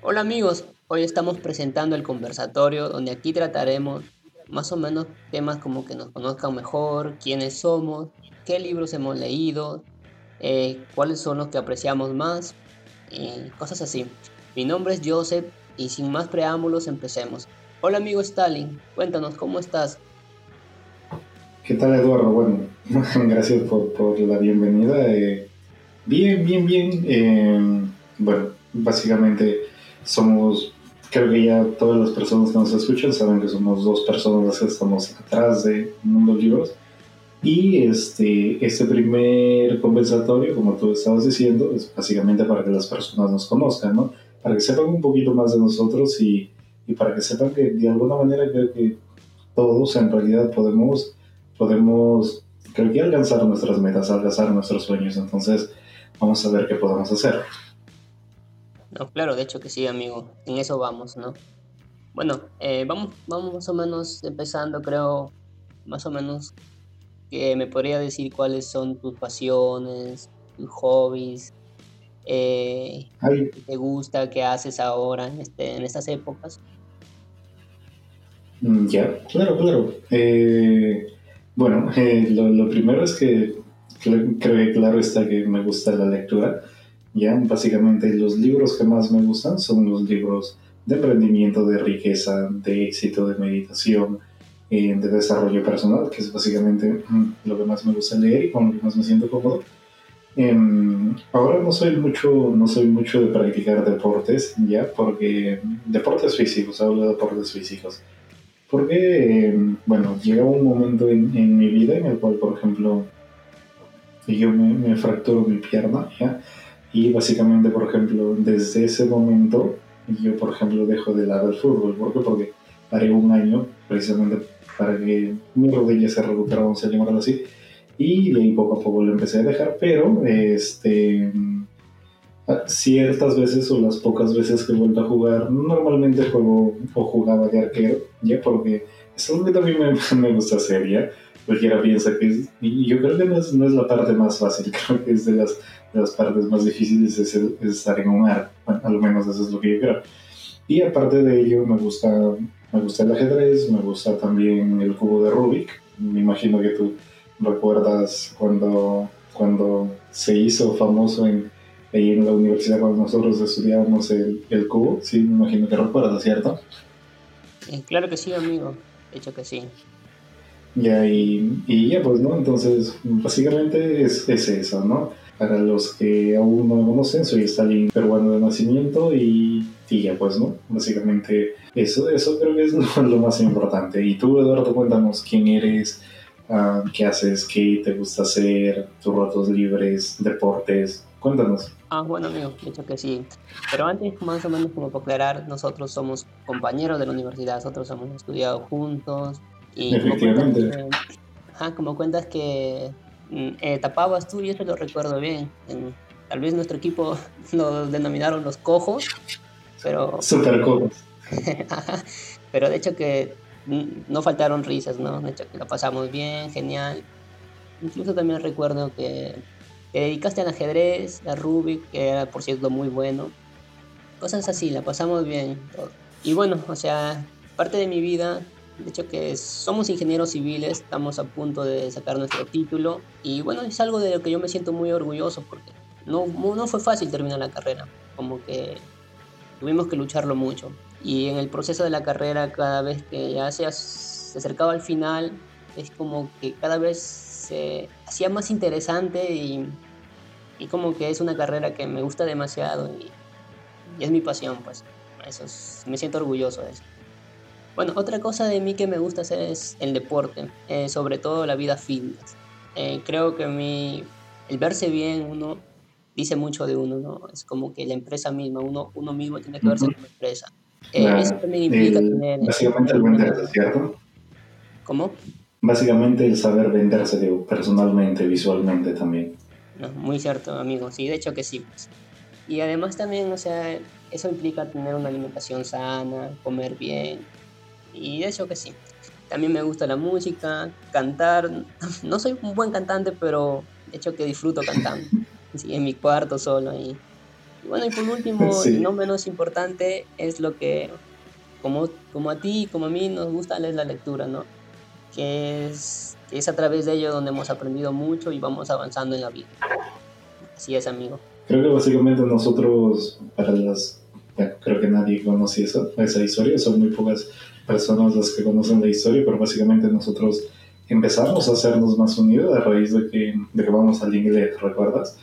Hola amigos, hoy estamos presentando el conversatorio donde aquí trataremos más o menos temas como que nos conozcan mejor, quiénes somos, qué libros hemos leído, eh, cuáles son los que apreciamos más, y cosas así. Mi nombre es Joseph y sin más preámbulos empecemos. Hola amigo Stalin, cuéntanos cómo estás. ¿Qué tal Eduardo? Bueno, gracias por, por la bienvenida. Eh, bien, bien, bien. Eh, bueno, básicamente somos, creo que ya todas las personas que nos escuchan saben que somos dos personas que estamos atrás de Mundo Libros. Y este, este primer conversatorio, como tú estabas diciendo, es básicamente para que las personas nos conozcan, ¿no? Para que sepan un poquito más de nosotros y, y para que sepan que de alguna manera creo que todos en realidad podemos podemos, creo que alcanzar nuestras metas, alcanzar nuestros sueños. Entonces, vamos a ver qué podemos hacer. No, claro, de hecho que sí, amigo. En eso vamos, ¿no? Bueno, eh, vamos, vamos más o menos empezando, creo, más o menos que me podría decir cuáles son tus pasiones, tus hobbies, eh, qué te gusta, qué haces ahora en, este, en estas épocas. Mm, ya, claro, claro. Eh, bueno, eh, lo, primero es que creo que claro está que me gusta la lectura. Ya, básicamente los libros que más me gustan son los libros de emprendimiento, de riqueza, de éxito, de meditación, eh, de desarrollo personal, que es básicamente mm, lo que más me gusta leer y con lo que más me siento cómodo. Em, ahora no soy mucho, no soy mucho de practicar deportes, ya, porque deportes físicos, hablo de deportes físicos porque, bueno, llega un momento en, en, mi vida en el cual, por ejemplo, yo me, me fracturo mi pierna, ¿ya? Y básicamente, por ejemplo, desde ese momento, yo, por ejemplo, dejo de lado el fútbol. ¿Por qué? Porque paré un año precisamente para que mi rodilla se recuperara, vamos a llamarlo así. Y de ahí poco a poco lo empecé a dejar, pero este ciertas veces o las pocas veces que he vuelto a jugar, normalmente juego o jugaba de arquero, ya porque es lo que también me, me gusta hacer, ya. Cualquiera piensa que es, y yo creo que no es, no es, la parte más fácil, creo que es de las, de las partes más difíciles es, estar en un ar, bueno, al menos eso es lo que yo creo. Y aparte de ello, me gusta, me gusta el ajedrez, me gusta también el cubo de Rubik. Me imagino que tú recuerdas cuando, cuando se hizo famoso en, en la universidad cuando nosotros estudiábamos el, el cubo, sí, me imagino que recuerdas, ¿cierto? Eh, claro que sí, amigo, de hecho que sí. Ya, y, ya pues, ¿no? Entonces, básicamente es, es, eso, ¿no? Para los que aún no me conocen, soy Stalin peruano de nacimiento y, y ya pues, ¿no? Básicamente eso, eso creo que es lo, más importante. Y tú, Eduardo, cuéntanos quién eres, uh, qué haces, qué te gusta hacer, tus ratos libres, deportes, Cuéntanos. Ah, bueno, amigo, de hecho que sí. Pero antes, más o menos, como para aclarar, nosotros somos compañeros de la universidad, nosotros hemos estudiado juntos. Y Efectivamente. Como cuentas que, como cuentas que mm, eh, tapabas tú, y eso lo recuerdo bien. tal vez nuestro equipo lo denominaron los cojos, pero. Super cojos. pero de hecho que mm, no faltaron risas, ¿no? De hecho que lo pasamos bien, genial. Incluso también recuerdo que te dedicaste al ajedrez, a Rubik, que era por cierto muy bueno. Cosas así, la pasamos bien. Y bueno, o sea, parte de mi vida, de hecho que somos ingenieros civiles, estamos a punto de sacar nuestro título. Y bueno, es algo de lo que yo me siento muy orgulloso porque no, no fue fácil terminar la carrera. Como que tuvimos que lucharlo mucho. Y en el proceso de la carrera, cada vez que ya se, se acercaba al final, es como que cada vez se hacía más interesante y, y, como que es una carrera que me gusta demasiado y, es mi pasión, pues. Eso me siento orgulloso de eso. Bueno, otra cosa de mí que me gusta hacer es el deporte, eh, sobre todo la vida fitness. Eh, creo que mi, el verse bien uno dice mucho de uno, ¿no? Es como que la empresa misma, uno, uno mismo tiene que verse como empresa. Eh, eso también implica tener... Básicamente el ¿cierto? ¿Cómo? Básicamente el saber venderse personalmente, visualmente también. muy cierto, amigo. Sí, de hecho que sí. Pues. Y además también, o sea, eso implica tener una alimentación sana, comer bien. Y de hecho que sí. También me gusta la música, cantar. No soy un buen cantante, pero de hecho que disfruto cantando. Sí, en mi cuarto solo ahí. Y bueno, y por último, no menos importante, es lo que, como, como a ti y como a mí, nos gusta leer la lectura, ¿no? Que es, es a través de ello donde hemos aprendido mucho y vamos avanzando en la vida. Así es, amigo. Creo que básicamente nosotros, para las... creo que nadie conoce eso, esa historia, son muy pocas personas las que conocen la historia, pero básicamente nosotros empezamos a hacernos más unidos a raíz de que, de que vamos al inglés, ¿recuerdas?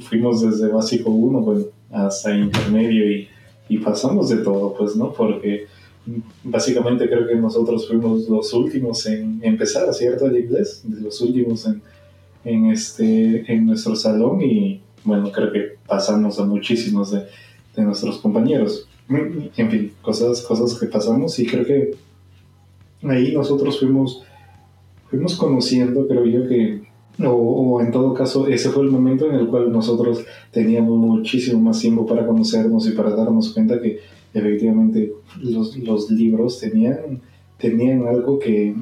fuimos desde básico 1 bueno, hasta intermedio y, y, pasamos de todo, pues, ¿no? Porque básicamente creo que nosotros fuimos los últimos en empezar, ¿cierto? El inglés, de los últimos en, en, este, en nuestro salón y, bueno, creo que pasamos a muchísimos de, de nuestros compañeros. En fin, cosas, cosas que pasamos y creo que ahí nosotros fuimos, fuimos conociendo, creo yo, que o, en todo caso, ese fue el momento en el cual nosotros teníamos muchísimo más tiempo para conocernos y para darnos cuenta que efectivamente los, los libros tenían, tenían algo que,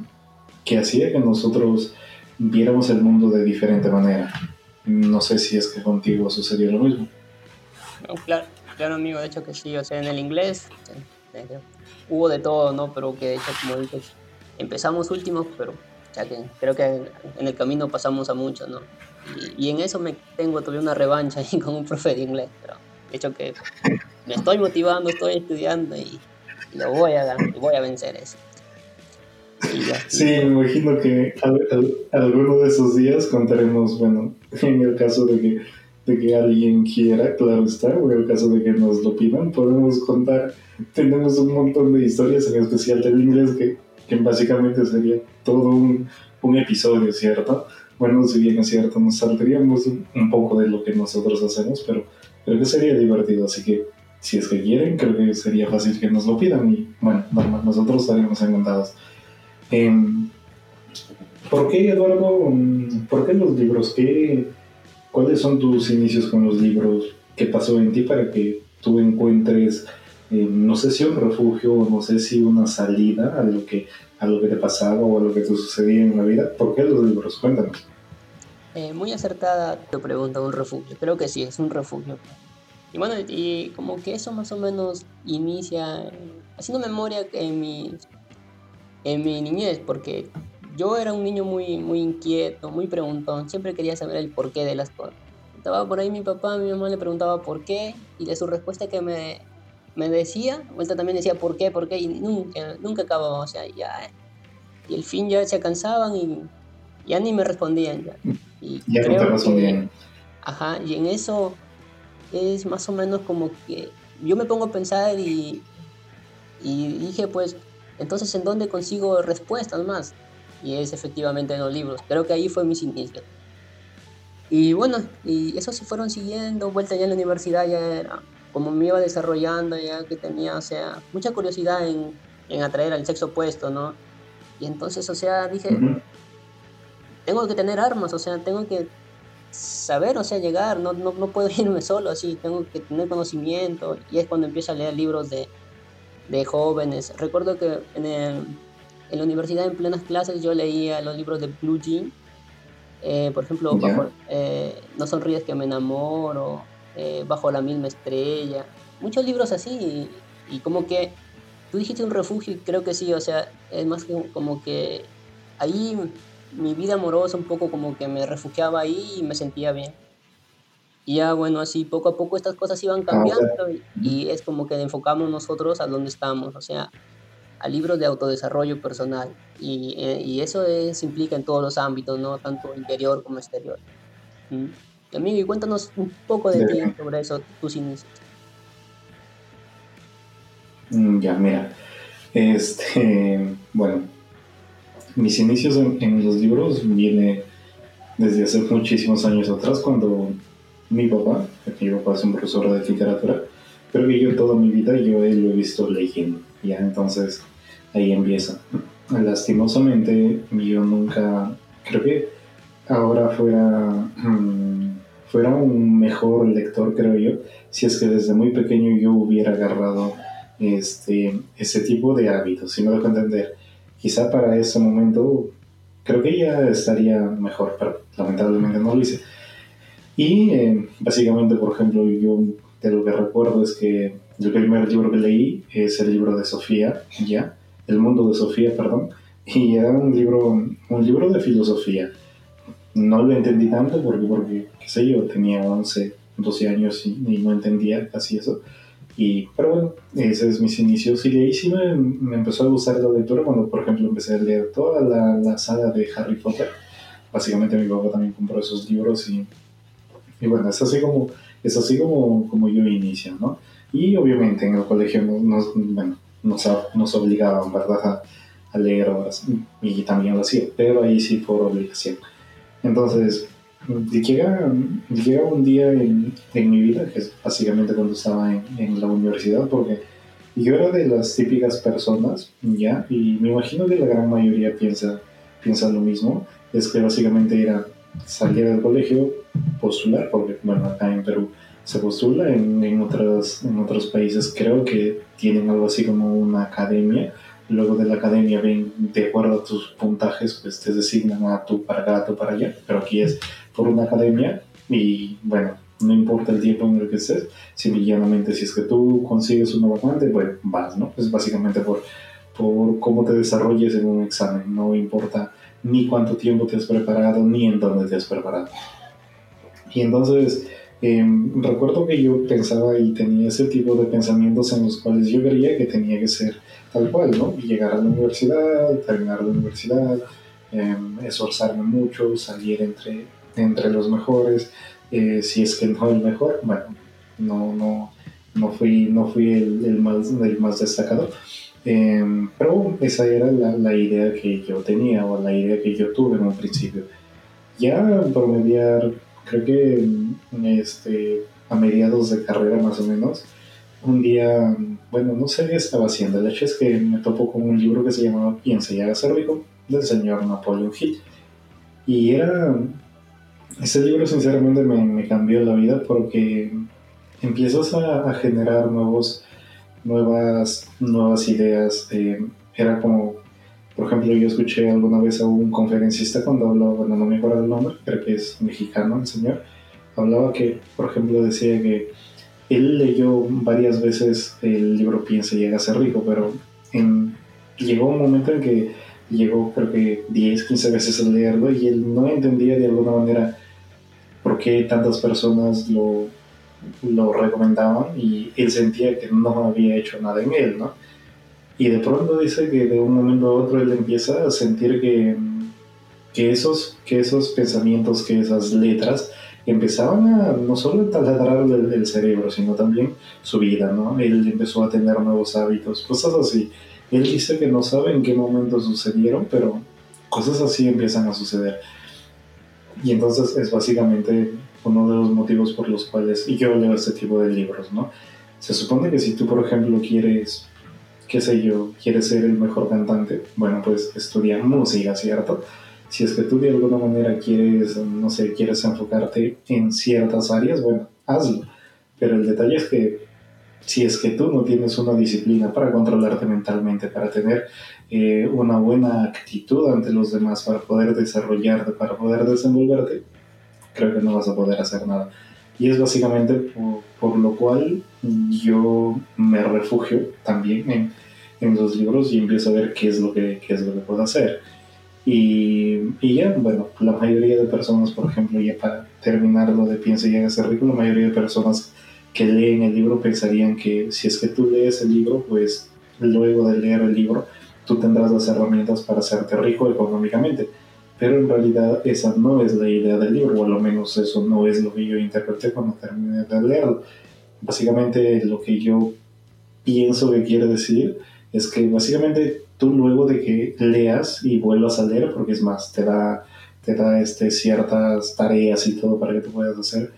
que hacía que nosotros viéramos el mundo de diferente manera. No sé si es que contigo sucedió lo mismo. claro, claro, amigo, de hecho que sí, o sea, en el inglés hubo de todo, ¿no? Pero que de hecho, como dices, empezamos últimos, pero que creo que en el camino pasamos a mucho, ¿no? Y, en eso me tengo todavía una revancha ahí con un profe de inglés, pero de hecho que me estoy motivando, estoy estudiando y, lo voy a, voy a vencer eso. Sí, me imagino que alguno de esos días contaremos, bueno, en el caso de que, de que alguien quiera, claro está, o en el caso de que nos lo pidan, podemos contar, tenemos un montón de historias, en especial del inglés, que que básicamente sería todo un, un episodio, ¿cierto? Bueno, si bien es cierto, nos saldríamos un, poco de lo que nosotros hacemos, pero creo que sería divertido, así que si es que quieren, creo que sería fácil que nos lo pidan y bueno, nosotros estaríamos encantados. Eh, ¿Por qué, Eduardo? ¿Por qué los libros? ¿Qué, ¿Cuáles son tus inicios con los libros? ¿Qué pasó en ti para que tú encuentres eh, no sé si un refugio o no sé si una salida a lo que a lo que te pasaba o a lo que te sucedía en la vida. ¿Por qué los libros? Cuéntanos. Eh, muy acertada tu pregunta, un refugio. Creo que sí, es un refugio. Y bueno, y como que eso más o menos inicia haciendo memoria en mi, en mi niñez, porque yo era un niño muy, muy inquieto, muy preguntón, siempre quería saber el porqué de las cosas. Estaba por ahí mi papá, mi mamá le preguntaba por qué, y de su respuesta que me, me decía, vuelta también decía por qué, por qué, y nunca, nunca acababa, o sea, ya, y el fin ya se cansaban y ya ni me respondían. Ya, y ya no te respondían. ajá, y en eso es más o menos como que yo me pongo a pensar y, y dije, pues, entonces, ¿en dónde consigo respuestas más? Y es efectivamente en los libros. Creo que ahí fue mi inicios. Y bueno, y eso se fueron siguiendo, vuelta ya en la universidad ya era como me iba desarrollando ya que tenía, o sea, mucha curiosidad en, en atraer al sexo opuesto, ¿no? Y entonces, o sea, dije, tengo que tener armas, o sea, tengo que saber, o sea, llegar, no, no, no, puedo irme solo así, tengo que tener conocimiento. Y es cuando empiezo a leer libros de, de jóvenes. Recuerdo que en, el, en la universidad, en plenas clases, yo leía los libros de Blue Jean. Eh, por ejemplo, eh, No sonríes que me enamoro, eh, bajo la misma estrella, muchos libros así, y, como que tú dijiste un refugio, y creo que sí, o sea, es más como que ahí mi vida amorosa un poco como que me refugiaba ahí y me sentía bien. Y ya bueno, así poco a poco estas cosas iban ah, cambiando y, es como que enfocamos nosotros a dónde estamos, o sea, a libros de autodesarrollo personal. Y, eh, y eso es, implica en todos los ámbitos, ¿no? Tanto interior como exterior. ¿Mm? Amigo, y cuéntanos un poco de, ti sobre eso, tus inicios. Mm, ya, mira. Este, bueno, mis inicios en, los libros viene desde hace muchísimos años atrás, cuando mi papá, mi papá es un profesor de literatura, pero que yo toda mi vida yo lo he visto leyendo, ya entonces ahí empieza. Lastimosamente yo nunca, creo que ahora fuera mm, fuera un mejor lector, creo yo, si es que desde muy pequeño yo hubiera agarrado este, ese tipo de hábitos, si me dejo entender. Quizá para ese momento creo que ya estaría mejor, pero lamentablemente no lo hice. Y eh, básicamente, por ejemplo, yo de lo que recuerdo es que el primer libro que leí es el libro de Sofía, ¿ya? El mundo de Sofía, perdón. Y era un libro, un libro de filosofía. No lo entendí tanto porque, porque qué sé yo, tenía 11, 12 años y, no entendía casi eso. Y, pero bueno, ese es mis inicios. Y ahí sí me, me, empezó a gustar la lectura cuando, por ejemplo, empecé a leer toda la, la saga de Harry Potter. Básicamente mi papá también compró esos libros y, y bueno, es así como, es así como, como yo inicio, ¿no? Y obviamente en el colegio nos, bueno, nos, nos obligaban, ¿verdad? A, a leer obras y también lo hacía, pero ahí sí por obligación. Entonces, llega, llega un día en, en, mi vida, que es básicamente cuando estaba en, en, la universidad, porque yo era de las típicas personas, ¿ya? Y me imagino que la gran mayoría piensa, piensa lo mismo, es que básicamente era salir del colegio, postular, porque bueno, acá en Perú se postula, en, en, otros, en otros países creo que tienen algo así como una academia, luego de la academia ven de acuerdo a tus puntajes, pues te designan a tú para acá, para allá, pero aquí es por una academia y bueno, no importa el tiempo en el que estés, simplemente si es que tú consigues una vacante, bueno, vas, ¿no? Es básicamente por, por cómo te desarrolles en un examen, no importa ni cuánto tiempo te has preparado, ni en dónde te has preparado. Y entonces, em, recuerdo que yo pensaba y tenía ese tipo de pensamientos en los cuales yo creía que tenía que ser tal cual, ¿no? Llegar a la universidad, terminar la universidad, em, esforzarme mucho, salir entre, entre los mejores, eh, si es que no el mejor, bueno, no, no, no fui, no fui el, el más, el más destacado, em, pero esa era la, la, idea que yo tenía o la idea que yo tuve en un principio. Ya por mediar, creo que este, a mediados de carrera más o menos, un día, bueno, no sé qué estaba haciendo. El hecho es que me topo con un libro que se llamaba Piensa y hágase rico, del señor Napoleon Hill. Y era. Ese libro, sinceramente, me, me cambió la vida porque empiezas a, a, generar nuevos, nuevas, nuevas ideas. Eh, era como, por ejemplo, yo escuché alguna vez a un conferencista cuando hablaba, bueno, no me acuerdo el nombre, creo que es mexicano el señor, hablaba que, por ejemplo, decía que él leyó varias veces el libro Piensa y llega a ser rico, pero en, llegó un momento en que llegó creo que 10, 15 veces a leerlo y él no entendía de alguna manera por qué tantas personas lo, lo recomendaban y él sentía que no había hecho nada en él, ¿no? Y de pronto dice que de un momento a otro él empieza a sentir que, que, esos, que esos pensamientos, que esas letras empezaban a no solo taladrar el, el, cerebro, sino también su vida, ¿no? Él empezó a tener nuevos hábitos, cosas así. Él dice que no sabe en qué momento sucedieron, pero cosas así empiezan a suceder. Y entonces es básicamente uno de los motivos por los cuales yo leo este tipo de libros, ¿no? Se supone que si tú, por ejemplo, quieres, qué sé yo, quieres ser el mejor cantante, bueno, pues estudia música, ¿cierto? si es que tú de alguna manera quieres, no sé, quieres enfocarte en ciertas áreas, bueno, hazlo. Pero el detalle es que si es que tú no tienes una disciplina para controlarte mentalmente, para tener eh, una buena actitud ante los demás, para poder desarrollarte, para poder desenvolverte, creo que no vas a poder hacer nada. Y es básicamente por, por lo cual yo me refugio también en, en, los libros y empiezo a ver qué es lo que, qué es lo que puedo hacer. Y, y, ya, bueno, la mayoría de personas, por ejemplo, ya para terminar lo de piensa y hágase rico, la mayoría de personas que leen el libro pensarían que si es que tú lees el libro, pues luego de leer el libro, tú tendrás las herramientas para hacerte rico económicamente. Pero en realidad esa no es la idea del libro, o al menos eso no es lo que yo interpreté cuando terminé de leerlo. Básicamente lo que yo pienso que quiere decir es que básicamente tú luego de que leas y vuelvas a leer, porque es más, te da, te da este, ciertas tareas y todo para que tú puedas hacer,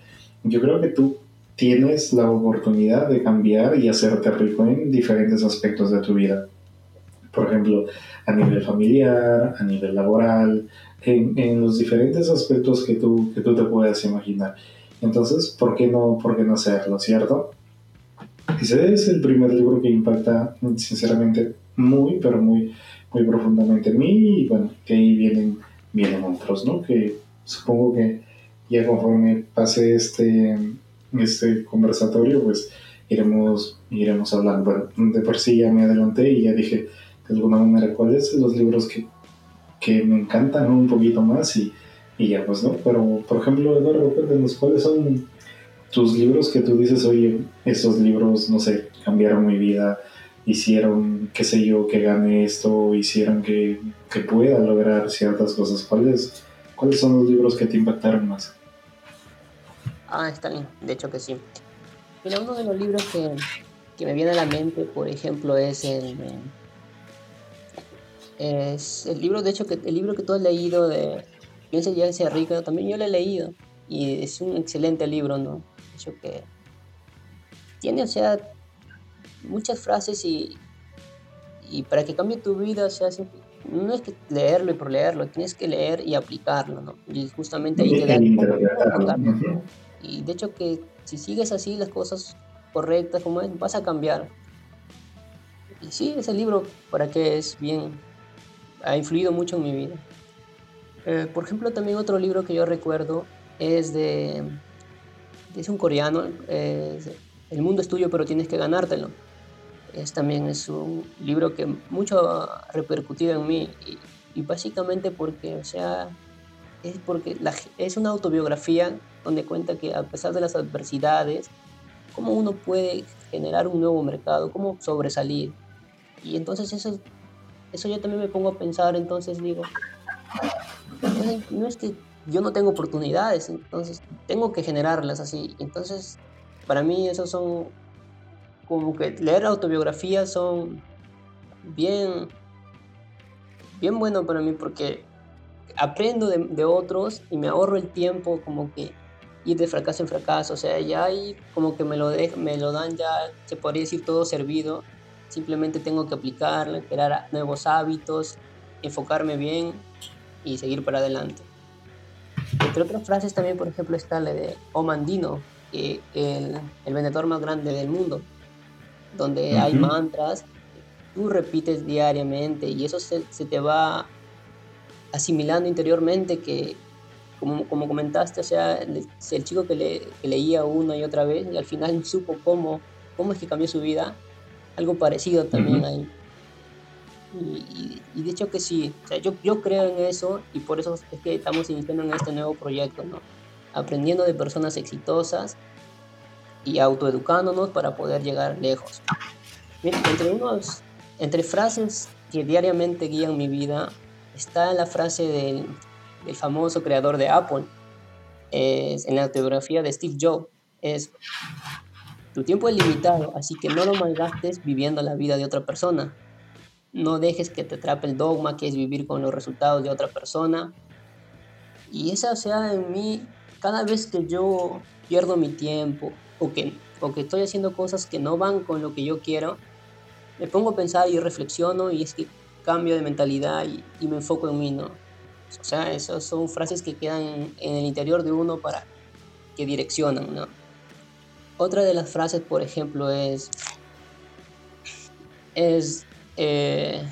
yo creo que tú tienes la oportunidad de cambiar y hacerte rico en diferentes aspectos de tu vida. Por ejemplo, a nivel familiar, a nivel laboral, en, en los diferentes aspectos que tú, que tú te puedas imaginar. Entonces, ¿por qué no, por qué no hacerlo, cierto? Ese es el primer libro que impacta, sinceramente, muy, pero muy, muy profundamente en mí. Y bueno, que ahí vienen, vienen otros, ¿no? Que supongo que ya conforme pase este, este conversatorio, pues iremos, iremos hablando. Bueno, de por sí ya me adelanté y ya dije de alguna manera cuáles los libros que, que me encantan un poquito más y, y, ya pues no. Pero por ejemplo, Eduardo, cuéntanos cuáles son tus libros que tú dices, oye, estos libros, no sé, cambiaron mi vida, hicieron, qué sé yo, que gane esto, hicieron que, que pueda lograr ciertas cosas. ¿Cuáles, ¿Cuáles son los libros que te impactaron más? Ah, está bien, de hecho que sí. Mira, uno de los libros que, que me viene a la mente, por ejemplo, es el, es el libro, de hecho, que el libro que tú has leído de Piensa ya sea rico, también yo lo he leído y es un excelente libro, ¿no? De hecho que tiene, o sea, muchas frases y, y para que cambie tu vida, o sea, no es que leerlo y por leerlo, tienes que leer y aplicarlo, ¿no? Y justamente ahí te da... Y de hecho que si sigues así las cosas correctas como es, vas a cambiar. Y sí, ese libro, para que es bien, ha influido mucho en mi vida. Eh, por ejemplo, también otro libro que yo recuerdo es de, es un coreano, El mundo es tuyo pero tienes que ganártelo. Es, también es un libro que mucho ha repercutido en mí y, básicamente porque, o sea, es porque es una autobiografía donde cuenta que a pesar de las adversidades, cómo uno puede generar un nuevo mercado, cómo sobresalir. Y entonces eso, eso yo también me pongo a pensar, entonces digo, no es que yo no tengo oportunidades, entonces tengo que generarlas así. Entonces, para mí esos son como que leer autobiografías son bien, bien bueno para mí porque aprendo de, otros y me ahorro el tiempo como que ir de fracaso en fracaso, o sea, ya ahí como que me lo, de, me lo dan ya, se podría decir todo servido, simplemente tengo que aplicarlo, crear nuevos hábitos, enfocarme bien y seguir para adelante. Entre otras frases también, por ejemplo, está la de Omandino, que el, el vendedor más grande del mundo, donde hay mantras tú repites diariamente y eso se, se te va asimilando interiormente que, como, como comentaste, o sea, el, el chico que, le, que, leía una y otra vez y al final supo cómo, cómo es que cambió su vida, algo parecido también ahí. Y, y, de hecho que sí, o sea, yo, yo creo en eso y por eso es que estamos iniciando en este nuevo proyecto, ¿no? Aprendiendo de personas exitosas y autoeducándonos para poder llegar lejos. Entre, unos, entre frases que diariamente guían mi vida está la frase del, del famoso creador de Apple, es, en la autobiografía de Steve Jobs, es, tu tiempo es limitado, así que no lo malgastes viviendo la vida de otra persona. No dejes que te atrape el dogma que es vivir con los resultados de otra persona. Y esa, sea, en mí, cada vez que yo pierdo mi tiempo o que, o que estoy haciendo cosas que no van con lo que yo quiero, me pongo a pensar y reflexiono y es que cambio de mentalidad y, me enfoco en mí, ¿no? O sea, esas son frases que quedan en, el interior de uno para que direccionan, ¿no? Otra de las frases, por ejemplo, es, es eh,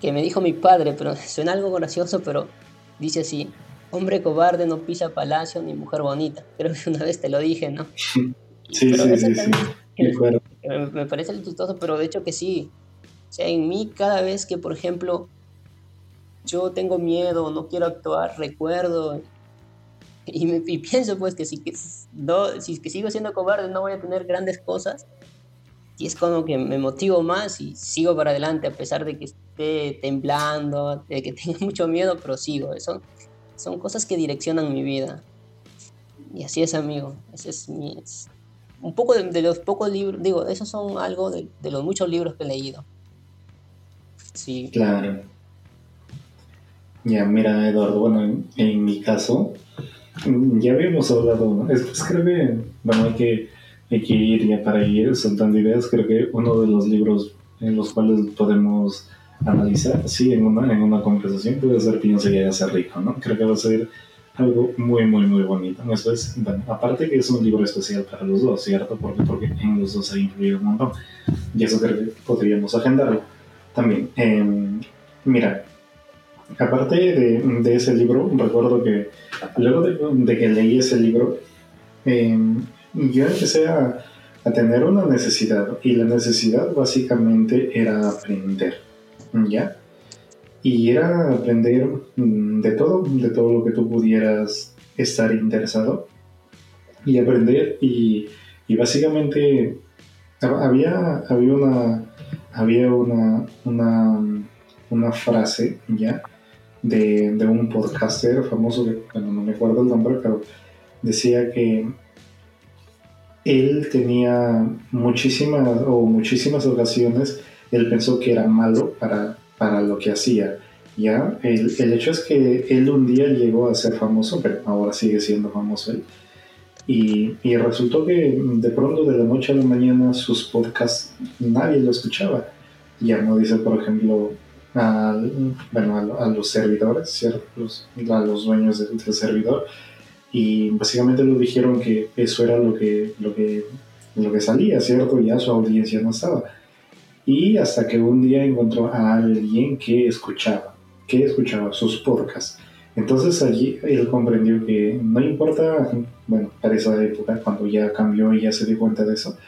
que me dijo mi padre, pero suena algo gracioso, pero dice así, hombre cobarde no pisa palacio ni mujer bonita. Creo que una vez te lo dije, ¿no? Sí, pero sí, sí, sí. Me, me parece chistoso, pero de hecho que sí. O sea, en mí cada vez que, por ejemplo, yo tengo miedo, no quiero actuar, recuerdo y, me, y pienso pues que si, que, no, si que sigo siendo cobarde no voy a tener grandes cosas y es como que me motivo más y sigo para adelante a pesar de que esté temblando, de que tenga mucho miedo, pero sigo. Eso, son cosas que direccionan mi vida. Y así es, amigo. Ese es mi, es un poco de, de, los pocos libros, digo, esos son algo de, de los muchos libros que he leído. Sí. Claro. Ya, mira, Eduardo, bueno, en, en, mi caso, ya habíamos hablado, es, es, creo que, bueno, hay que, hay que ir ya para ir soltando ideas, creo que uno de los libros en los cuales podemos analizar, sí, en una, en una conversación puede ser Piensa ya sea rico, ¿no? Creo que va a ser algo muy, muy, muy bonito. Eso es, bueno, aparte que es un libro especial para los dos, ¿cierto? Porque, porque en los dos ha influido un montón. Y eso creo que podríamos agendarlo. También, eh, mira, aparte de, ese libro, recuerdo que luego de, que leí ese libro, em, yo empecé a, tener una necesidad y la necesidad básicamente era aprender, ¿ya? Y era aprender mm, de todo, de todo lo que tú pudieras estar interesado y aprender y, y básicamente había, había una había una, una frase ya de, un podcaster famoso que bueno, no me acuerdo el nombre pero decía que él tenía muchísimas o muchísimas ocasiones él pensó que era malo para, para lo que hacía ya el, el hecho es que él un día llegó a ser famoso pero ahora sigue siendo famoso él y, y, resultó que de pronto de la noche a la mañana sus podcasts nadie lo escuchaba. Ya no dice, por ejemplo, a, bueno, a, los servidores, ¿cierto? a los dueños del, servidor. Y básicamente lo dijeron que eso era lo que, lo que, lo que salía, ¿cierto? Ya su audiencia no estaba. Y hasta que un día encontró a alguien que escuchaba, que escuchaba sus podcasts. Entonces allí él comprendió que no importa, bueno, para esa época, cuando ya cambió y ya se dio cuenta de eso,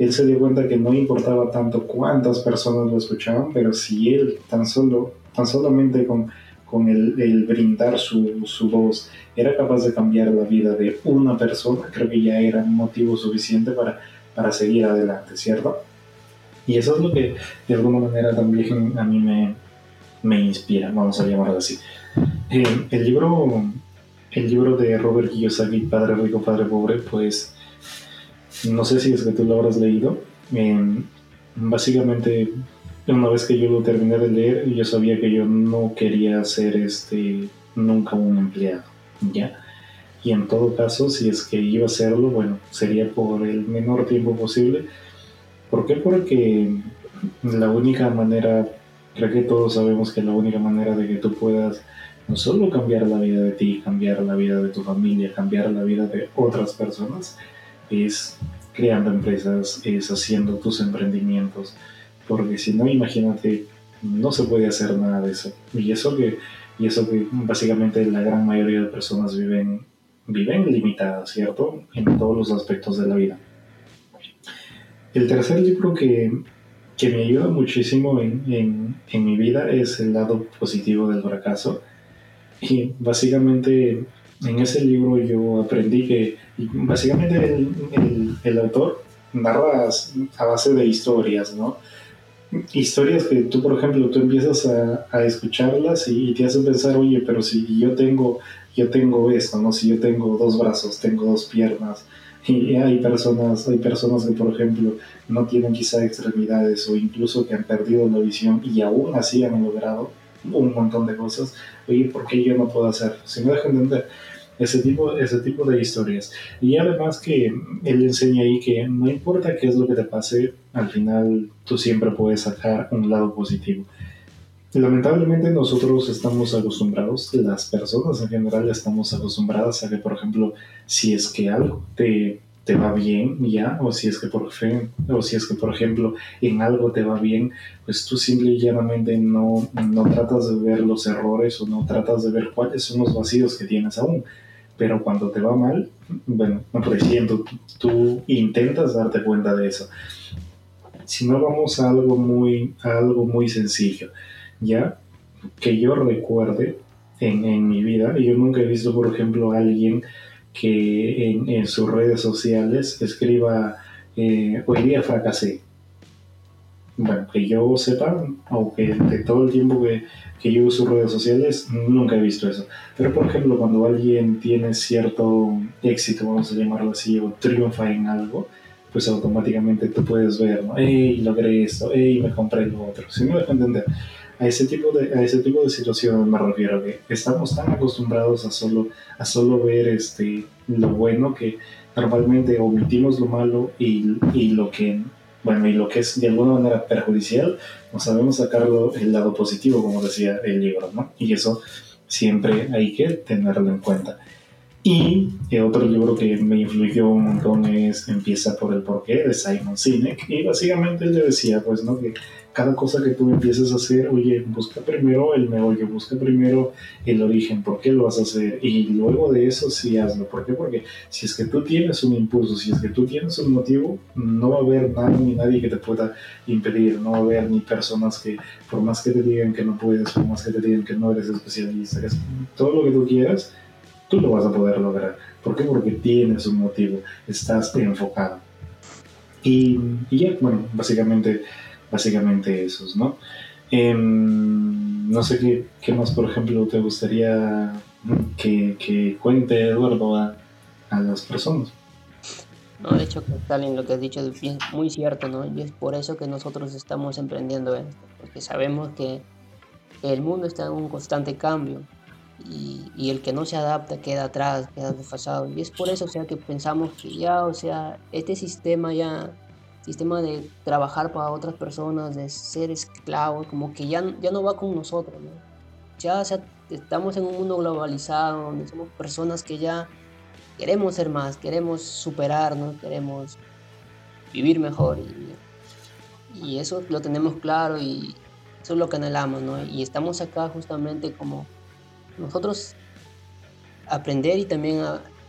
él se dio cuenta que no importaba tanto cuántas personas lo escuchaban, pero si él tan solo, tan solamente con, con el, el brindar su, su, voz era capaz de cambiar la vida de una persona, creo que ya era un motivo suficiente para, para seguir adelante, ¿cierto? Y eso es lo que de alguna manera también a mí me, me inspira, vamos a llamarlo así. Eh, el, libro, el libro de Robert Kiyosaki, Padre Rico, Padre Pobre, pues no sé si es que tú lo habrás leído. Eh, básicamente, una vez que yo lo terminé de leer, yo sabía que yo no quería ser este, nunca un empleado, ¿ya? Y en todo caso, si es que iba a hacerlo, bueno, sería por el menor tiempo posible. ¿Por qué? Porque la única manera, creo que todos sabemos que la única manera de que tú puedas no solo cambiar la vida de ti, cambiar la vida de tu familia, cambiar la vida de otras personas, es creando empresas, es haciendo tus emprendimientos, porque si no, imagínate, no se puede hacer nada de eso. Y eso que, y eso que básicamente la gran mayoría de personas viven, viven limitadas, ¿cierto? En todos los aspectos de la vida. El tercer libro que, que me ayuda muchísimo en, en, en mi vida es El lado positivo del fracaso y básicamente en ese libro yo aprendí que básicamente el, el, autor narra a base de historias, ¿no? Historias que tú, por ejemplo, tú empiezas a, a escucharlas y, te hacen pensar, oye, pero si yo tengo, yo tengo esto, ¿no? Si yo tengo dos brazos, tengo dos piernas, y hay personas, hay personas que, por ejemplo, no tienen quizá extremidades o incluso que han perdido la visión y aún así han logrado un montón de cosas. Oye, ¿por qué yo no puedo hacer? Si me deja entender ese tipo, ese tipo de historias. Y además que él enseña ahí que no importa qué es lo que te pase, al final tú siempre puedes sacar un lado positivo. Lamentablemente nosotros estamos acostumbrados, las personas en general estamos acostumbradas a que, por ejemplo, si es que algo te te va bien ya, o si es que por o si es que por ejemplo en algo te va bien, pues tú simple y llanamente no, no tratas de ver los errores o no tratas de ver cuáles son los vacíos que tienes aún. Pero cuando te va mal, bueno, por ejemplo, tú intentas darte cuenta de eso. Si no vamos a algo muy, algo muy sencillo, ya que yo recuerde en, en mi vida, yo nunca he visto, por ejemplo, alguien que en, sus redes sociales escriba eh, hoy día fracasé. Bueno, que yo sepa, aunque de todo el tiempo que, que yo uso redes sociales, nunca he visto eso. Pero por ejemplo, cuando alguien tiene cierto éxito, vamos a llamarlo así, o triunfa en algo, pues automáticamente tú puedes ver, ¿no? ¡Ey, logré esto! ¡Ey, me compré lo otro! Si me dejo entender. A ese, tipo de, a ese tipo de situaciones me refiero, que estamos tan acostumbrados a solo, a solo ver este, lo bueno que normalmente omitimos lo malo y, y lo que bueno, y lo que es de alguna manera perjudicial, no sabemos sacarlo el lado positivo, como decía el libro, ¿no? Y eso siempre hay que tenerlo en cuenta. Y otro libro que me influyó un montón es Empieza por el porqué de Simon Sinek. Y básicamente él le decía, pues, ¿no? Que cada cosa que tú empieces a hacer, oye, busca primero el meollo, busca primero el origen, por qué lo vas a hacer. Y luego de eso sí hazlo. ¿Por qué? Porque si es que tú tienes un impulso, si es que tú tienes un motivo, no va a haber nada ni nadie que te pueda impedir. No va a haber ni personas que, por más que te digan que no puedes, por más que te digan que no eres especialista, todo lo que tú quieras tú lo vas a poder lograr. ¿Por qué? Porque tienes un motivo, estás enfocado. Y, y ya, bueno, básicamente, básicamente esos, ¿no? Em, no sé qué, qué, más, por ejemplo, te gustaría que, que cuente Eduardo a, a, las personas. No, de hecho, Stalin, lo que has dicho es muy cierto, ¿no? Y es por eso que nosotros estamos emprendiendo esto, porque sabemos que el mundo está en un constante cambio y, el que no se adapta queda atrás, queda desfasado. Y es por eso, o sea, que pensamos que ya, o sea, este sistema ya, sistema de trabajar para otras personas, de ser esclavos, como que ya, ya no va con nosotros, ¿no? Ya, o sea, estamos en un mundo globalizado, donde somos personas que ya queremos ser más, queremos superarnos, queremos vivir mejor. Y, y eso lo tenemos claro y eso es lo que anhelamos, ¿no? Y estamos acá justamente como nosotros aprender y también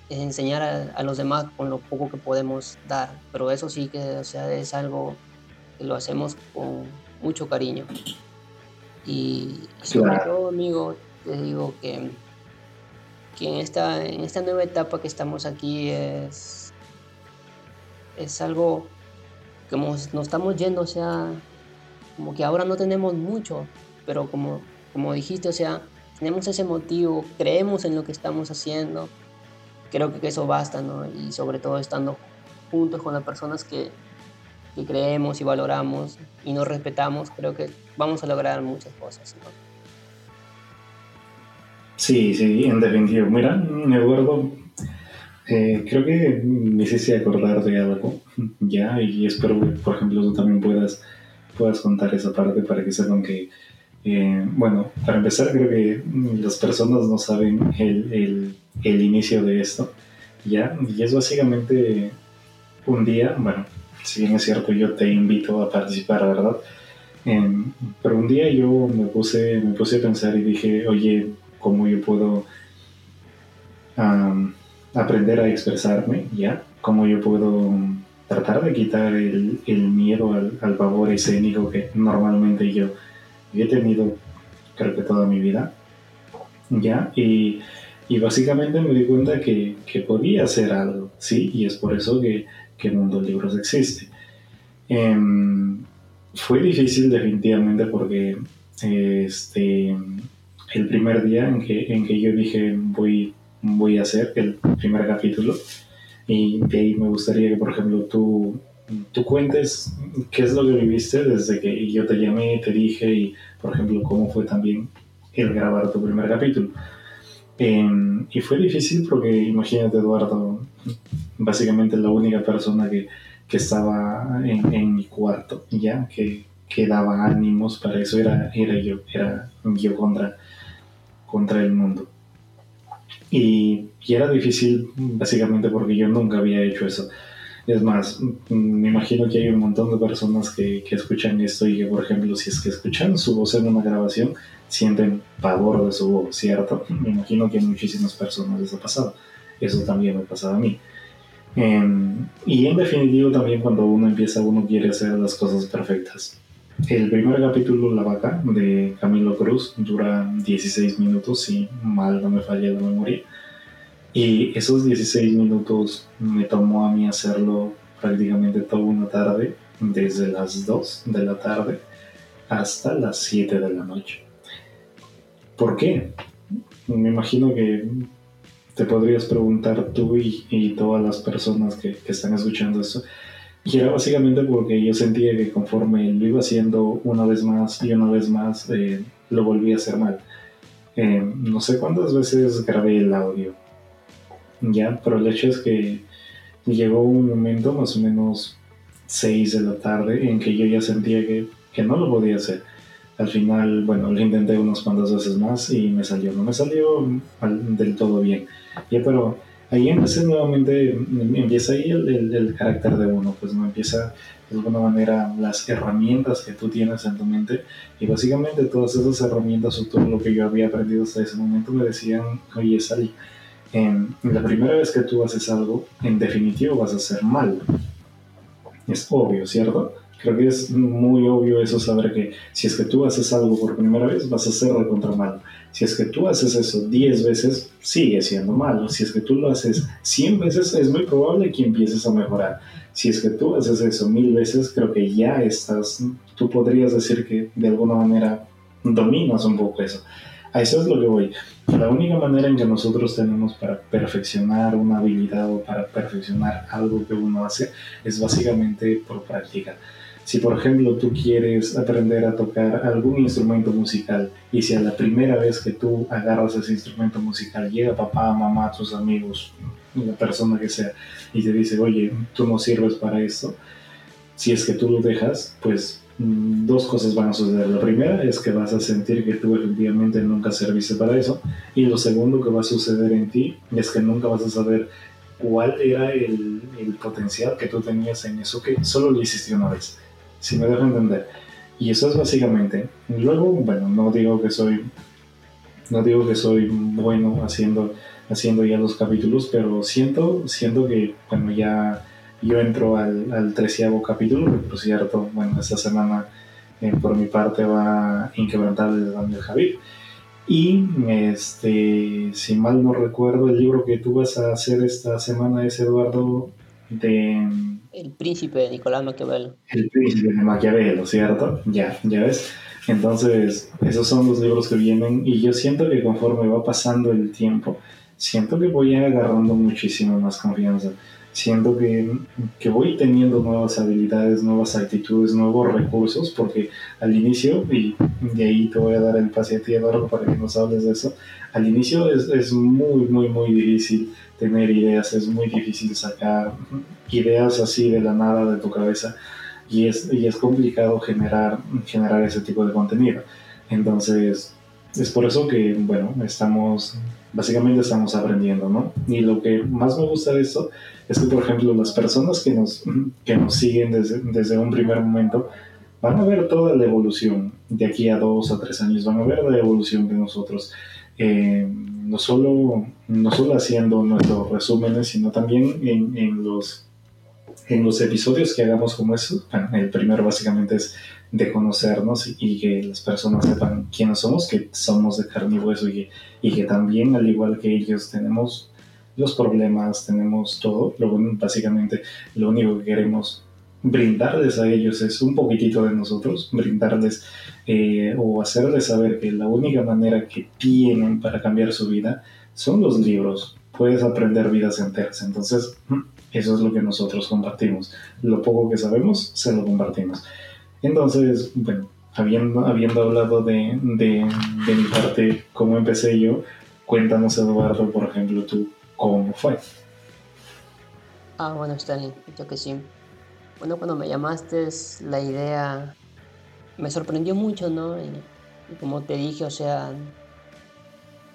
enseñar a, los demás con lo poco que podemos dar. Pero eso sí que o sea, es algo que lo hacemos con mucho cariño. Y, sobre todo, amigo, te digo que, que en, esta, en esta nueva etapa que estamos aquí es, es algo que nos, nos estamos yendo, o sea, como que ahora no tenemos mucho, pero como, como dijiste, o sea, tenemos ese motivo, creemos en lo que estamos haciendo, creo que eso basta, ¿no? Y sobre todo estando juntos con las personas que, que creemos y valoramos y nos respetamos, creo que vamos a lograr muchas cosas, ¿no? Sí, sí, en definitiva. Mira, Eduardo, eh, creo que me hiciste acordar de algo, ya, y espero que, por ejemplo, tú también puedas, puedas contar esa parte para que sepan que eh, bueno, para empezar, creo que las personas no saben el, el, inicio de esto, ¿ya? Y es básicamente un día, bueno, si bien es cierto, yo te invito a participar, ¿verdad? Em, pero un día yo me puse, me puse a pensar y dije, oye, ¿cómo yo puedo aprender a expresarme, ¿ya? ¿Cómo yo puedo tratar de quitar el, el miedo al, al pavor escénico que normalmente yo he tenido creo que toda mi vida, ¿ya? Y, y básicamente me di cuenta que, que, podía hacer algo, ¿sí? Y es por eso que, que Mundo Libros existe. Em, fue difícil definitivamente porque este, el primer día en que, en que yo dije voy, voy a hacer el primer capítulo, y de ahí me gustaría que, por ejemplo, tú tú cuentes qué es lo que viviste desde que yo te llamé, te dije y, por ejemplo, cómo fue también el grabar tu primer capítulo. Em, y fue difícil porque, imagínate, Eduardo, básicamente la única persona que, que estaba en, en, mi cuarto, ya, que, que, daba ánimos para eso era, era yo, era yo contra, contra el mundo. Y, y era difícil básicamente porque yo nunca había hecho eso es más, me imagino que hay un montón de personas que, que, escuchan esto y que, por ejemplo, si es que escuchan su voz en una grabación, sienten pavor de su voz, ¿cierto? Me imagino que a muchísimas personas les ha pasado. Eso también me pasaba a mí. Em, y en definitivo también cuando uno empieza, uno quiere hacer las cosas perfectas. El primer capítulo, La Vaca, de Camilo Cruz, dura 16 minutos, si mal no me falla la memoria. Y esos 16 minutos me tomó a mí hacerlo prácticamente toda una tarde, desde las 2 de la tarde hasta las 7 de la noche. ¿Por qué? Me imagino que te podrías preguntar tú y, todas las personas que, están escuchando esto. Y era básicamente porque yo sentía que conforme lo iba haciendo una vez más y una vez más, eh, lo volví a hacer mal. Eh, no sé cuántas veces grabé el audio, ya, pero el hecho es que llegó un momento más o menos 6 de la tarde en que yo ya sentía que, que no lo podía hacer. Al final, bueno, lo intenté unas cuantas veces más y me salió. No me salió del todo bien. Ya, pero ahí empecé nuevamente, empieza ahí el, el, carácter de uno, pues no empieza de alguna manera las herramientas que tú tienes en tu mente y básicamente todas esas herramientas o todo lo que yo había aprendido hasta ese momento me decían, oye Sally, en la primera vez que tú haces algo, en definitivo vas a hacer mal. Es obvio, ¿cierto? Creo que es muy obvio eso, saber que si es que tú haces algo por primera vez, vas a hacerlo contra malo. Si es que tú haces eso 10 veces, sigue siendo malo. Si es que tú lo haces 100 veces, es muy probable que empieces a mejorar. Si es que tú haces eso mil veces, creo que ya estás, tú podrías decir que de alguna manera dominas un poco eso. A eso es lo que voy. La única manera en que nosotros tenemos para perfeccionar una habilidad o para perfeccionar algo que uno hace es básicamente por práctica. Si por ejemplo tú quieres aprender a tocar algún instrumento musical y si a la primera vez que tú agarras ese instrumento musical llega papá, mamá, tus amigos, la persona que sea y te dice, oye, tú no sirves para esto, si es que tú lo dejas, pues dos cosas van a suceder. La primera es que vas a sentir que tú efectivamente nunca serviste para eso y lo segundo que va a suceder en ti es que nunca vas a saber cuál era el, el potencial que tú tenías en eso que solo lo hiciste una vez si me dejo entender. Y eso es básicamente. Luego, bueno, no digo que soy, no digo que soy bueno haciendo, haciendo ya los capítulos, pero siento, siento que, bueno, ya yo entro al, al treceavo capítulo, por cierto, bueno, esta semana eh, por mi parte va Inquebrantable de Daniel Javier. Y este, si mal no recuerdo, el libro que tú vas a hacer esta semana es Eduardo de el príncipe de Nicolás Maquiavelo. El príncipe de Maquiavelo, ¿cierto? Ya, ya ves. Entonces, esos son los libros que vienen y yo siento que conforme va pasando el tiempo, siento que voy agarrando muchísimo más confianza. Siento que, que voy teniendo nuevas habilidades, nuevas actitudes, nuevos recursos, porque al inicio, y de ahí te voy a dar el pase a ti, Eduardo, para que nos hables de eso, al inicio es, es muy, muy, muy difícil tener ideas, es muy difícil sacar ideas así de la nada de tu cabeza y es, y es complicado generar, generar ese tipo de contenido. Entonces, es por eso que, bueno, estamos, básicamente estamos aprendiendo, ¿no? Y lo que más me gusta de esto es que, por ejemplo, las personas que nos, que nos siguen desde, desde un primer momento van a ver toda la evolución de aquí a dos a tres años, van a ver la evolución de nosotros. Eh, no, solo, no solo haciendo nuestros resúmenes, sino también en, en los en los episodios que hagamos como eso, el primero básicamente es de conocernos y, que las personas sepan quiénes somos, que somos de carne y hueso y, y, que también, al igual que ellos, tenemos los problemas, tenemos todo. Lo, básicamente, lo único que queremos brindarles a ellos es un poquitito de nosotros, brindarles eh, o hacerles saber que la única manera que tienen para cambiar su vida son los libros. Puedes aprender vidas enteras. Entonces, eso es lo que nosotros compartimos. Lo poco que sabemos, se lo compartimos. Entonces, bueno, habiendo, habiendo hablado de, de, de mi parte, cómo empecé yo, cuéntanos, Eduardo, por ejemplo, tú, cómo fue. Ah, bueno, Stanley, yo que sí. Bueno, cuando me llamaste, la idea me sorprendió mucho, ¿no? y como te dije, o sea,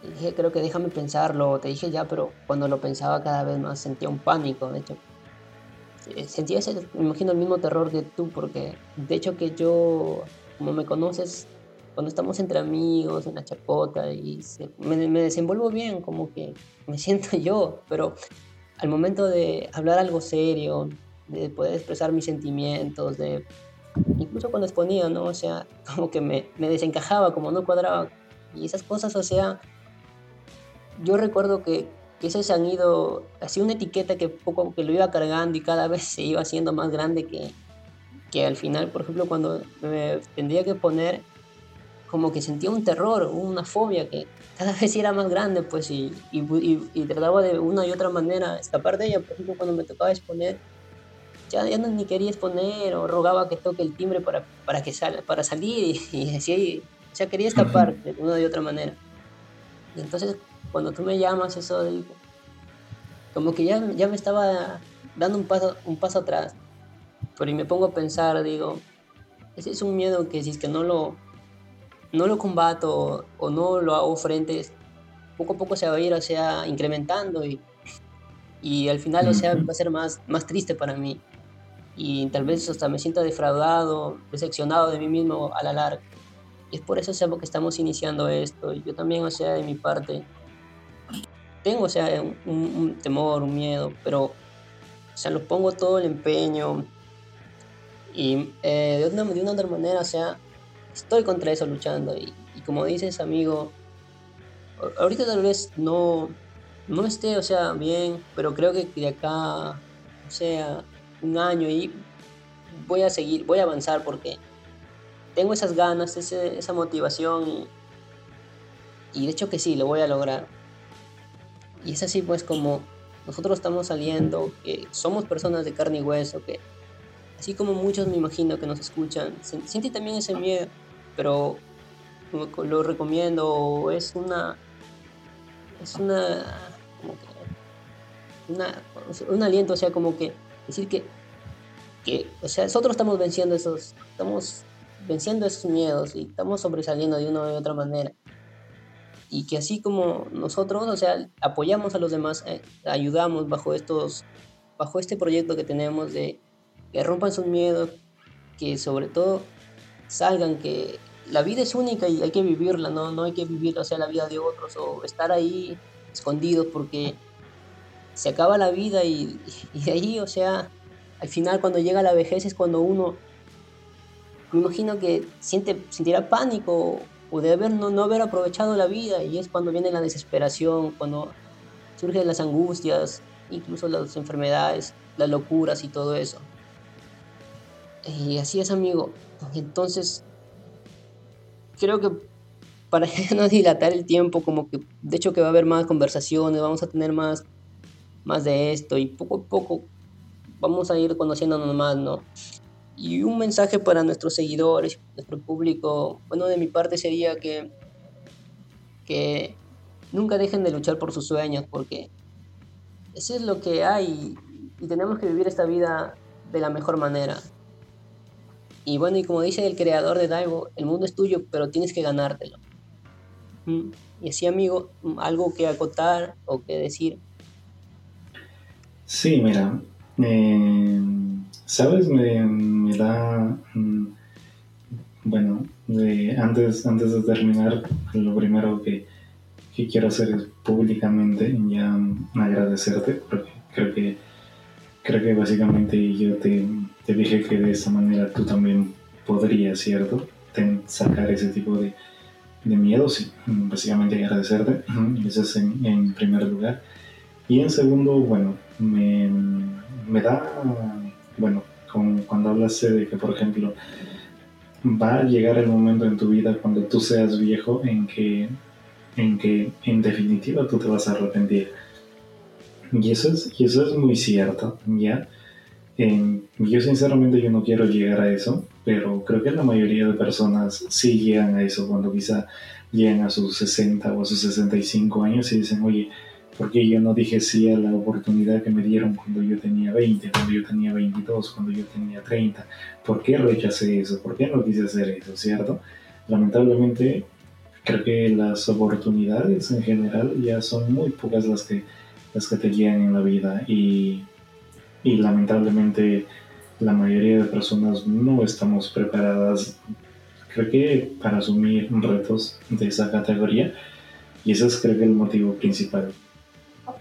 dije, creo que déjame pensarlo, te dije ya, pero cuando lo pensaba cada vez más sentía un pánico, de hecho. Eh, sentía ese, me imagino, el mismo terror que tú, porque de hecho que yo, como me conoces, cuando estamos entre amigos, en la chacota, y me, me desenvuelvo bien, como que me siento yo, pero al momento de hablar algo serio, de poder expresar mis sentimientos, de incluso cuando exponía, ¿no? O sea, como que me, me desencajaba, como no cuadraba. Y esas cosas, o sea, yo recuerdo que, que esos se han ido, así una etiqueta que poco que lo iba cargando y cada vez se iba haciendo más grande que, que al final, por ejemplo, cuando me tendría que poner, como que sentía un terror, una fobia que cada vez era más grande, pues, y, y, y, trataba de una y otra manera escapar de ella. Por ejemplo, cuando me tocaba exponer, ya, ya no ni quería exponer o rogaba que toque el timbre para, para, que sal, para salir y, y así, sea, quería escapar de una y otra manera. Y entonces cuando tú me llamas, eso como que ya, ya me estaba dando un paso, un paso atrás. Pero y me pongo a pensar, digo, ese es un miedo que si es que no lo, no lo combato o no lo hago frente, poco a poco se va a ir, o sea, incrementando y, y al final, o sea, va a ser más, más triste para mí. Y tal vez hasta me sienta defraudado, decepcionado de mí mismo a la larga. Y es por eso, o sea, porque estamos iniciando esto. Y yo también, o sea, de mi parte, tengo, o sea, un, temor, un miedo, pero, o sea, lo pongo todo el empeño. Y eh, de, una, de una otra manera, o sea, estoy contra eso luchando. Y, y como dices, amigo, ahorita tal vez no, no esté, o sea, bien, pero creo que de acá, o sea, un año y voy a seguir, voy a avanzar porque tengo esas ganas, esa motivación y, de hecho que sí, lo voy a lograr. Y es así pues como nosotros estamos saliendo, que somos personas de carne y hueso, que así como muchos me imagino que nos escuchan, siente también ese miedo, pero lo recomiendo, es una es una, como que, un aliento, o sea, como que decir que, que, o sea, nosotros estamos venciendo esos, estamos venciendo esos miedos y estamos sobresaliendo de una u otra manera. Y que así como nosotros, o sea, apoyamos a los demás, eh, ayudamos bajo estos, bajo este proyecto que tenemos de que rompan sus miedos, que sobre todo salgan, que la vida es única y hay que vivirla, ¿no? No hay que vivir, sea, la vida de otros o estar ahí escondidos porque se acaba la vida y, y ahí, o sea, al final cuando llega la vejez es cuando uno, me imagino que siente, sentirá pánico o de haber, no, no haber aprovechado la vida y es cuando viene la desesperación, cuando surgen las angustias, incluso las enfermedades, las locuras y todo eso. Y así es, amigo. Entonces, creo que para no dilatar el tiempo, como que de hecho que va a haber más conversaciones, vamos a tener más, más de esto y poco a poco vamos a ir conociéndonos más, ¿no? Y un mensaje para nuestros seguidores, nuestro público, bueno, de mi parte sería que, que nunca dejen de luchar por sus sueños, porque eso es lo que hay y tenemos que vivir esta vida de la mejor manera. Y bueno, y como dice el creador de Daigo, el mundo es tuyo, pero tienes que ganártelo. Mm, y así, amigo, algo que acotar o que decir. Sí, mira, eh, sabes, me, da, mm, bueno, antes, antes de terminar, lo primero que, que quiero hacer es públicamente ya agradecerte, porque creo que creo que básicamente yo te, te, dije que de esa manera tú también podrías, ¿cierto? sacar ese tipo de, de miedos y básicamente agradecerte. Eso es en, primer lugar. Y en segundo, bueno, me, me da, bueno, cuando hablas de que, por ejemplo, va a llegar el momento en tu vida cuando tú seas viejo en que, en que en definitiva tú te vas a arrepentir y eso es, y eso es muy cierto, ¿ya? yo sinceramente yo no quiero llegar a eso, pero creo que la mayoría de personas sí llegan a eso cuando quizá llegan a sus 60 o a sus 65 años y dicen, oye, ¿por qué yo no dije sí a la oportunidad que me dieron cuando yo tenía 20, cuando yo tenía 22, cuando yo tenía 30? ¿Por qué rechacé eso? ¿Por qué no quise hacer eso? ¿Cierto? Lamentablemente creo que las oportunidades en general ya son muy pocas las que las que te guían en la vida y, y lamentablemente la mayoría de personas no estamos preparadas, creo que para asumir retos de esa categoría y ese es creo que el motivo principal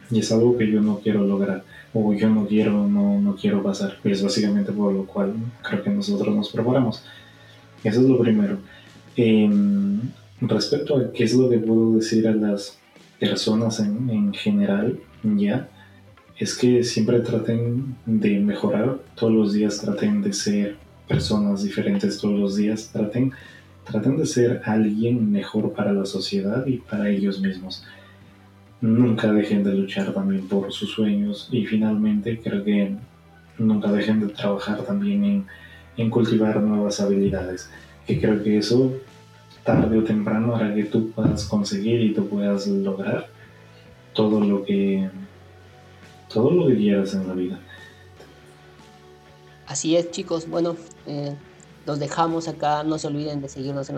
y es algo que yo no quiero lograr o yo no quiero, no, no quiero pasar, y es básicamente por lo cual creo que nosotros nos preparamos. Eso es lo primero. Em, respecto a qué es lo que puedo decir a las personas en, en general, ya, es que siempre traten de mejorar, todos los días traten de ser personas diferentes todos los días, traten, traten de ser alguien mejor para la sociedad y para ellos mismos. Nunca dejen de luchar también por sus sueños y finalmente creo que nunca dejen de trabajar también en, en cultivar nuevas habilidades, que creo que eso tarde o temprano hará que tú puedas conseguir y tú puedas lograr todo lo que todo lo que quieras en la vida. Así es, chicos. Bueno, eh, los dejamos acá. No se olviden de seguirnos en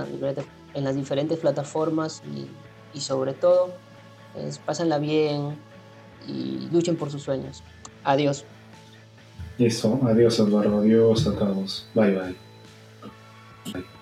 las, diferentes plataformas y, sobre todo, pásenla bien y luchen por sus sueños. Adiós. Eso, adiós Eduardo, adiós a todos. Bye bye. bye.